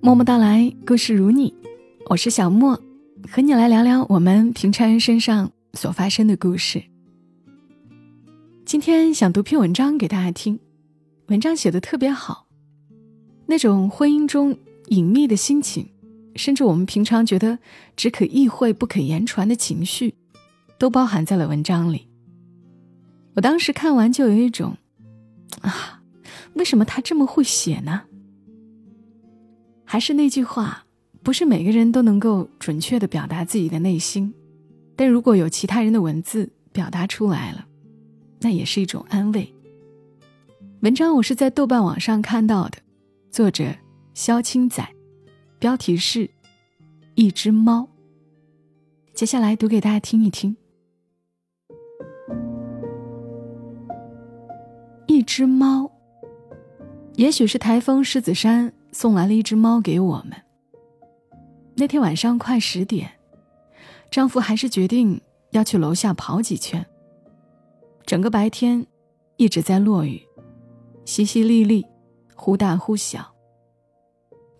默默到来，故事如你，我是小莫，和你来聊聊我们平常人身上所发生的故事。今天想读篇文章给大家听，文章写的特别好，那种婚姻中隐秘的心情，甚至我们平常觉得只可意会不可言传的情绪，都包含在了文章里。我当时看完就有一种，啊，为什么他这么会写呢？还是那句话，不是每个人都能够准确的表达自己的内心，但如果有其他人的文字表达出来了，那也是一种安慰。文章我是在豆瓣网上看到的，作者肖青仔，标题是《一只猫》。接下来读给大家听一听，《一只猫》，也许是台风狮子山。送来了一只猫给我们。那天晚上快十点，丈夫还是决定要去楼下跑几圈。整个白天一直在落雨，淅淅沥沥，忽大忽小，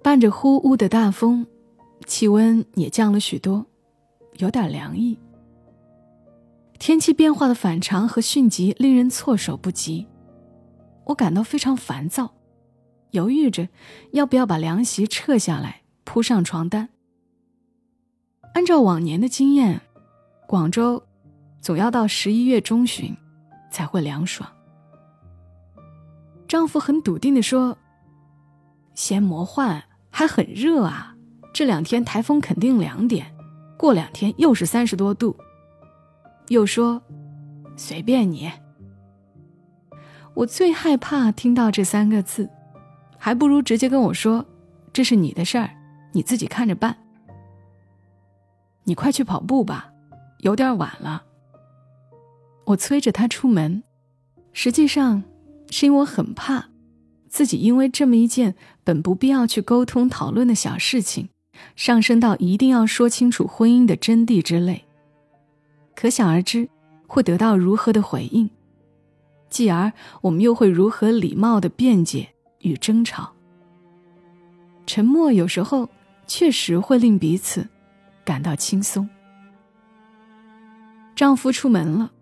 伴着呼呜的大风，气温也降了许多，有点凉意。天气变化的反常和迅疾令人措手不及，我感到非常烦躁。犹豫着，要不要把凉席撤下来，铺上床单。按照往年的经验，广州总要到十一月中旬才会凉爽。丈夫很笃定地说：“嫌魔幻，还很热啊！这两天台风肯定凉点，过两天又是三十多度。”又说：“随便你。”我最害怕听到这三个字。还不如直接跟我说，这是你的事儿，你自己看着办。你快去跑步吧，有点晚了。我催着他出门，实际上是因为我很怕自己因为这么一件本不必要去沟通讨论的小事情，上升到一定要说清楚婚姻的真谛之类。可想而知，会得到如何的回应，继而我们又会如何礼貌的辩解。与争吵，沉默有时候确实会令彼此感到轻松。丈夫出门了，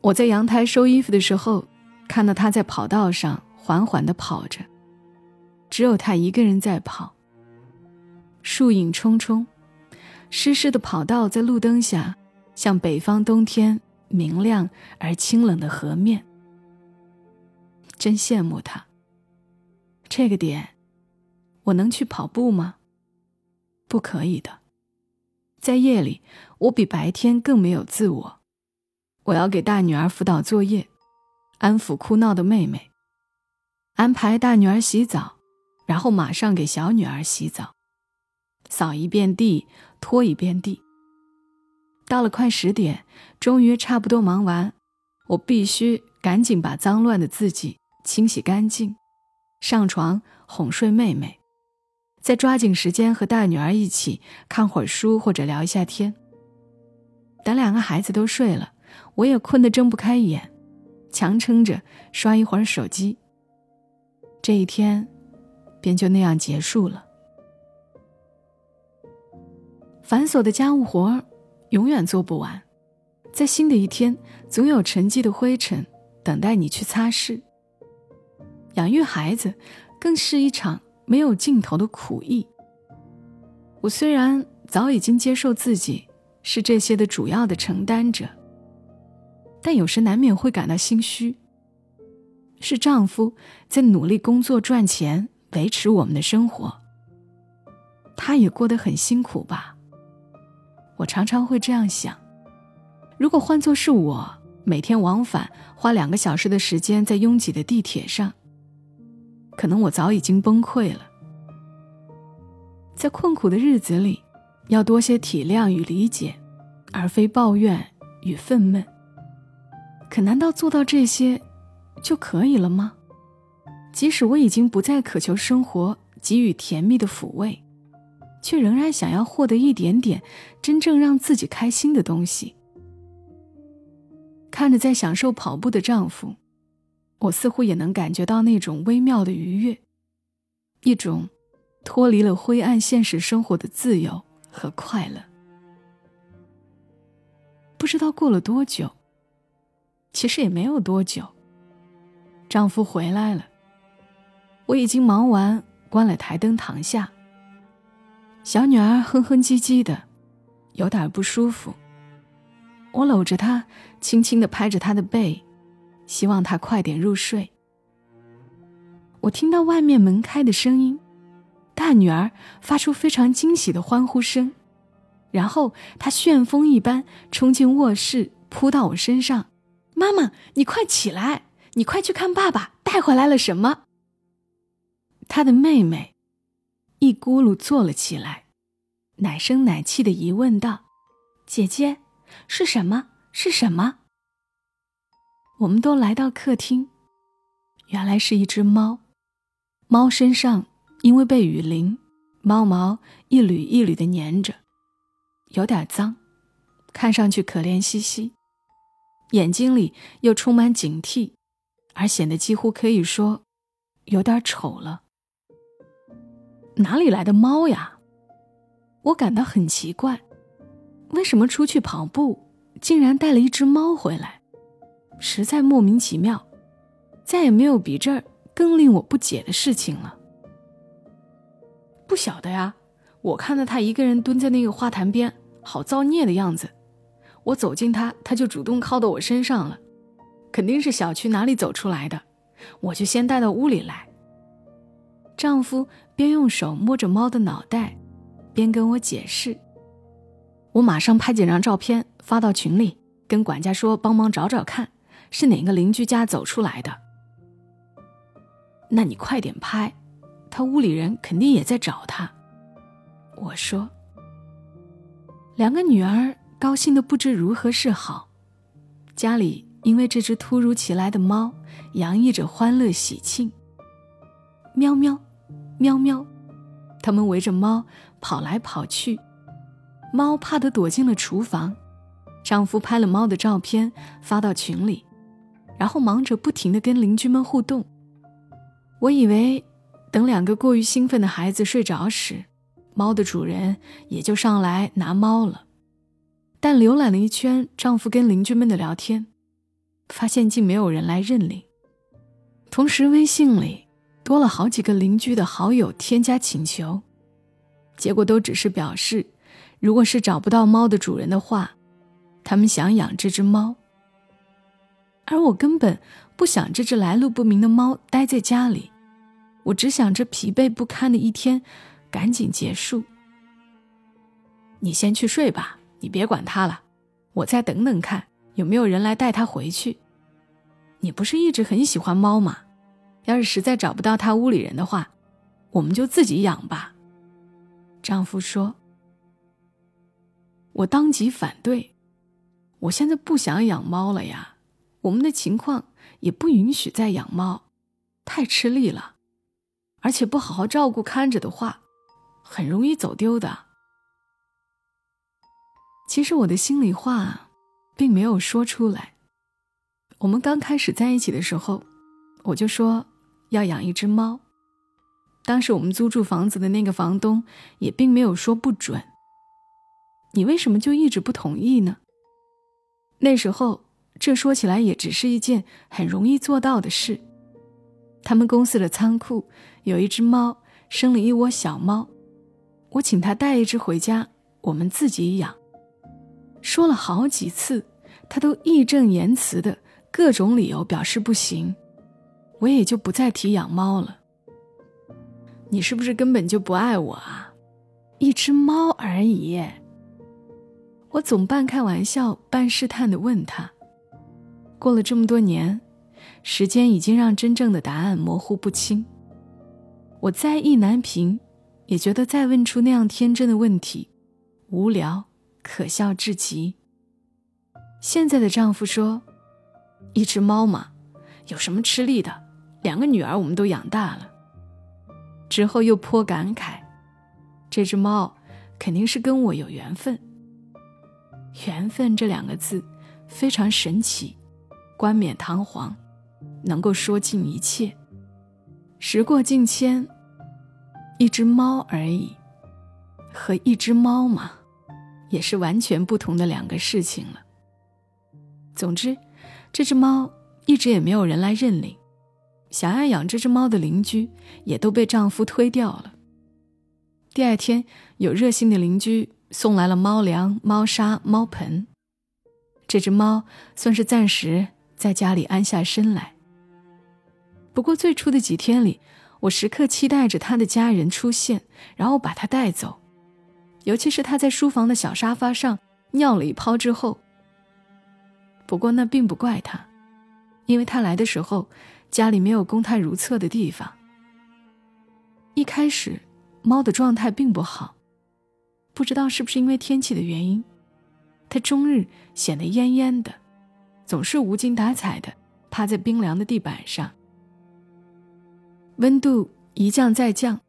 我在阳台收衣服的时候，看到他在跑道上缓缓地跑着，只有他一个人在跑。树影冲冲，湿湿的跑道在路灯下，像北方冬天明亮而清冷的河面。真羡慕他。这个点，我能去跑步吗？不可以的。在夜里，我比白天更没有自我。我要给大女儿辅导作业，安抚哭闹的妹妹，安排大女儿洗澡，然后马上给小女儿洗澡，扫一遍地，拖一遍地。到了快十点，终于差不多忙完，我必须赶紧把脏乱的自己清洗干净。上床哄睡妹妹，再抓紧时间和大女儿一起看会儿书或者聊一下天。等两个孩子都睡了，我也困得睁不开眼，强撑着刷一会儿手机。这一天，便就那样结束了。繁琐的家务活永远做不完，在新的一天，总有沉积的灰尘等待你去擦拭。养育孩子，更是一场没有尽头的苦役。我虽然早已经接受自己是这些的主要的承担者，但有时难免会感到心虚。是丈夫在努力工作赚钱维持我们的生活，他也过得很辛苦吧？我常常会这样想：如果换作是我，每天往返花两个小时的时间在拥挤的地铁上。可能我早已经崩溃了。在困苦的日子里，要多些体谅与理解，而非抱怨与愤懑。可难道做到这些就可以了吗？即使我已经不再渴求生活给予甜蜜的抚慰，却仍然想要获得一点点真正让自己开心的东西。看着在享受跑步的丈夫。我似乎也能感觉到那种微妙的愉悦，一种脱离了灰暗现实生活的自由和快乐。不知道过了多久，其实也没有多久，丈夫回来了。我已经忙完，关了台灯，躺下。小女儿哼哼唧唧的，有点不舒服。我搂着她，轻轻的拍着她的背，希望他快点入睡。我听到外面门开的声音，大女儿发出非常惊喜的欢呼声，然后她旋风一般冲进卧室，扑到我身上：“妈妈，你快起来，你快去看爸爸带回来了什么。”她的妹妹一咕噜坐了起来，奶声奶气的疑问道：“姐姐。”是什么？是什么？我们都来到客厅，原来是一只猫。猫身上因为被雨淋，猫毛一缕一缕的粘着，有点脏，看上去可怜兮兮，眼睛里又充满警惕，而显得几乎可以说有点丑了。哪里来的猫呀？我感到很奇怪。为什么出去跑步竟然带了一只猫回来？实在莫名其妙，再也没有比这儿更令我不解的事情了。不晓得呀，我看到他一个人蹲在那个花坛边，好造孽的样子。我走近他，他就主动靠到我身上了，肯定是小区哪里走出来的。我就先带到屋里来。丈夫边用手摸着猫的脑袋，边跟我解释。我马上拍几张照片发到群里，跟管家说帮忙找找看，是哪个邻居家走出来的。那你快点拍，他屋里人肯定也在找他。我说，两个女儿高兴的不知如何是好，家里因为这只突如其来的猫洋溢着欢乐喜庆。喵喵，喵喵，他们围着猫跑来跑去。猫怕得躲进了厨房，丈夫拍了猫的照片发到群里，然后忙着不停地跟邻居们互动。我以为等两个过于兴奋的孩子睡着时，猫的主人也就上来拿猫了。但浏览了一圈丈夫跟邻居们的聊天，发现竟没有人来认领。同时，微信里多了好几个邻居的好友添加请求，结果都只是表示。如果是找不到猫的主人的话，他们想养这只猫。而我根本不想这只来路不明的猫待在家里，我只想这疲惫不堪的一天赶紧结束。你先去睡吧，你别管它了，我再等等看有没有人来带它回去。你不是一直很喜欢猫吗？要是实在找不到它屋里人的话，我们就自己养吧。丈夫说。我当即反对，我现在不想养猫了呀。我们的情况也不允许再养猫，太吃力了，而且不好好照顾看着的话，很容易走丢的。其实我的心里话，并没有说出来。我们刚开始在一起的时候，我就说要养一只猫。当时我们租住房子的那个房东也并没有说不准。你为什么就一直不同意呢？那时候，这说起来也只是一件很容易做到的事。他们公司的仓库有一只猫，生了一窝小猫，我请他带一只回家，我们自己养。说了好几次，他都义正言辞的各种理由表示不行，我也就不再提养猫了。你是不是根本就不爱我啊？一只猫而已。我总半开玩笑半试探的问他：“过了这么多年，时间已经让真正的答案模糊不清。我再意难平，也觉得再问出那样天真的问题，无聊可笑至极。”现在的丈夫说：“一只猫嘛，有什么吃力的？两个女儿我们都养大了。”之后又颇感慨：“这只猫肯定是跟我有缘分。”缘分这两个字非常神奇，冠冕堂皇，能够说尽一切。时过境迁，一只猫而已，和一只猫嘛，也是完全不同的两个事情了。总之，这只猫一直也没有人来认领，想要养这只猫的邻居也都被丈夫推掉了。第二天，有热心的邻居送来了猫粮、猫砂、猫盆，这只猫算是暂时在家里安下身来。不过最初的几天里，我时刻期待着他的家人出现，然后把他带走。尤其是他在书房的小沙发上尿了一泡之后。不过那并不怪他，因为他来的时候家里没有供他如厕的地方。一开始，猫的状态并不好，不知道是不是因为天气的原因，它终日显得恹恹的，总是无精打采的趴在冰凉的地板上。温度一降再降，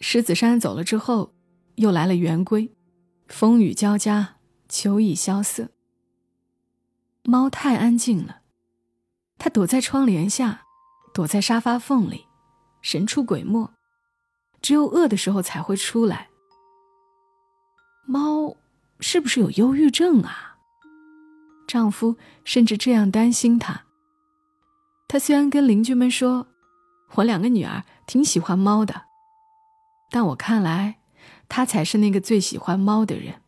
狮子山走了之后，又来了圆规，风雨交加，秋意萧瑟。猫太安静了，它躲在窗帘下，躲在沙发缝里，神出鬼没，只有饿的时候才会出来。猫是不是有忧郁症啊？丈夫甚至这样担心她。她虽然跟邻居们说。我两个女儿挺喜欢猫的，但我看来，她才是那个最喜欢猫的人。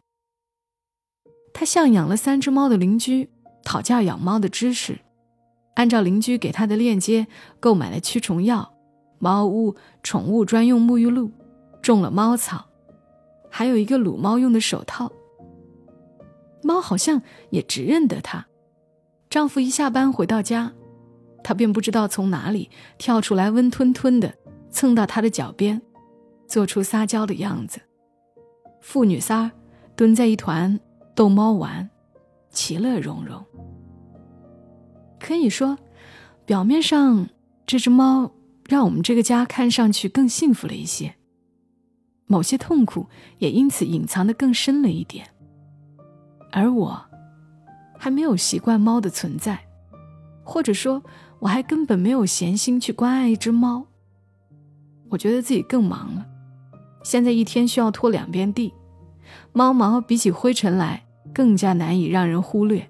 她向养了三只猫的邻居讨教养猫的知识，按照邻居给她的链接购买了驱虫药、猫屋宠物专用沐浴露，种了猫草，还有一个撸猫用的手套。猫好像也只认得他。丈夫一下班回到家。他便不知道从哪里跳出来，温吞吞的蹭到他的脚边，做出撒娇的样子。父女仨蹲在一团逗猫玩，其乐融融。可以说，表面上这只猫让我们这个家看上去更幸福了一些，某些痛苦也因此隐藏的更深了一点。而我，还没有习惯猫的存在，或者说。我还根本没有闲心去关爱一只猫。我觉得自己更忙了，现在一天需要拖两遍地，猫毛比起灰尘来更加难以让人忽略。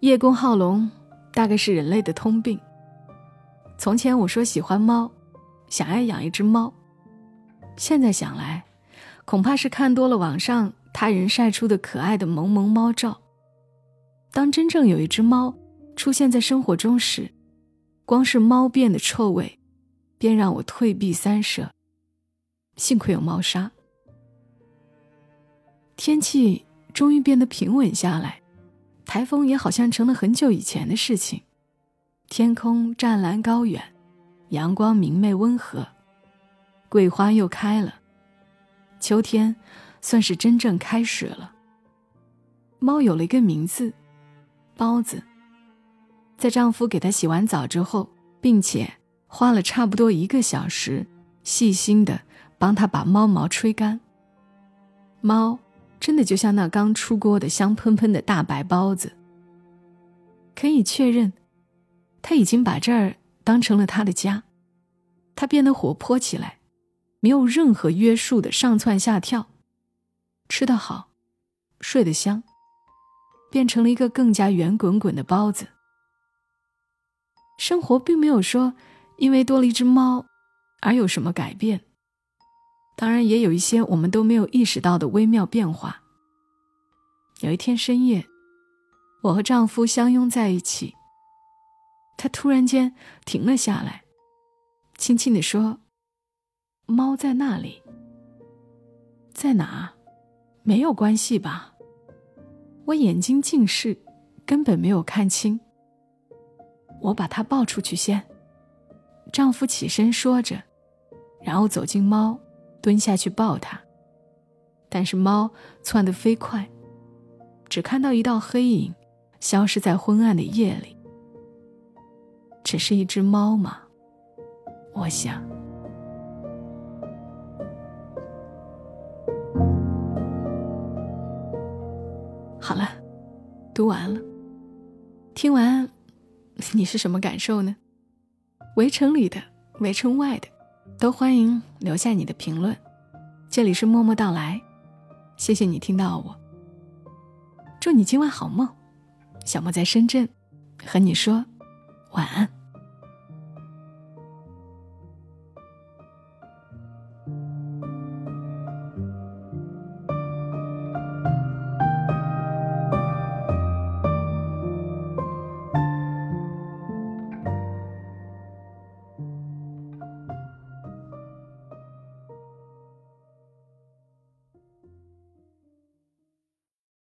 叶公好龙大概是人类的通病。从前我说喜欢猫，想要养一只猫，现在想来，恐怕是看多了网上他人晒出的可爱的萌萌猫照。当真正有一只猫出现在生活中时，光是猫便的臭味，便让我退避三舍。幸亏有猫砂。天气终于变得平稳下来，台风也好像成了很久以前的事情。天空湛蓝高远，阳光明媚温和，桂花又开了，秋天算是真正开始了。猫有了一个名字，包子。在丈夫给她洗完澡之后，并且花了差不多一个小时，细心的帮她把猫毛吹干。猫真的就像那刚出锅的香喷喷的大白包子。可以确认，他已经把这儿当成了他的家。他变得活泼起来，没有任何约束的上蹿下跳，吃得好，睡得香，变成了一个更加圆滚滚的包子。生活并没有说因为多了一只猫而有什么改变，当然也有一些我们都没有意识到的微妙变化。有一天深夜，我和丈夫相拥在一起，他突然间停了下来，轻轻地说：“猫在那里，在哪？没有关系吧？”我眼睛近视，根本没有看清。我把它抱出去先。丈夫起身说着，然后走进猫，蹲下去抱它。但是猫窜得飞快，只看到一道黑影消失在昏暗的夜里。只是一只猫吗？我想。读完了，听完。你是什么感受呢？围城里的，围城外的，都欢迎留下你的评论。这里是默默到来，谢谢你听到我。祝你今晚好梦，小莫在深圳，和你说晚安。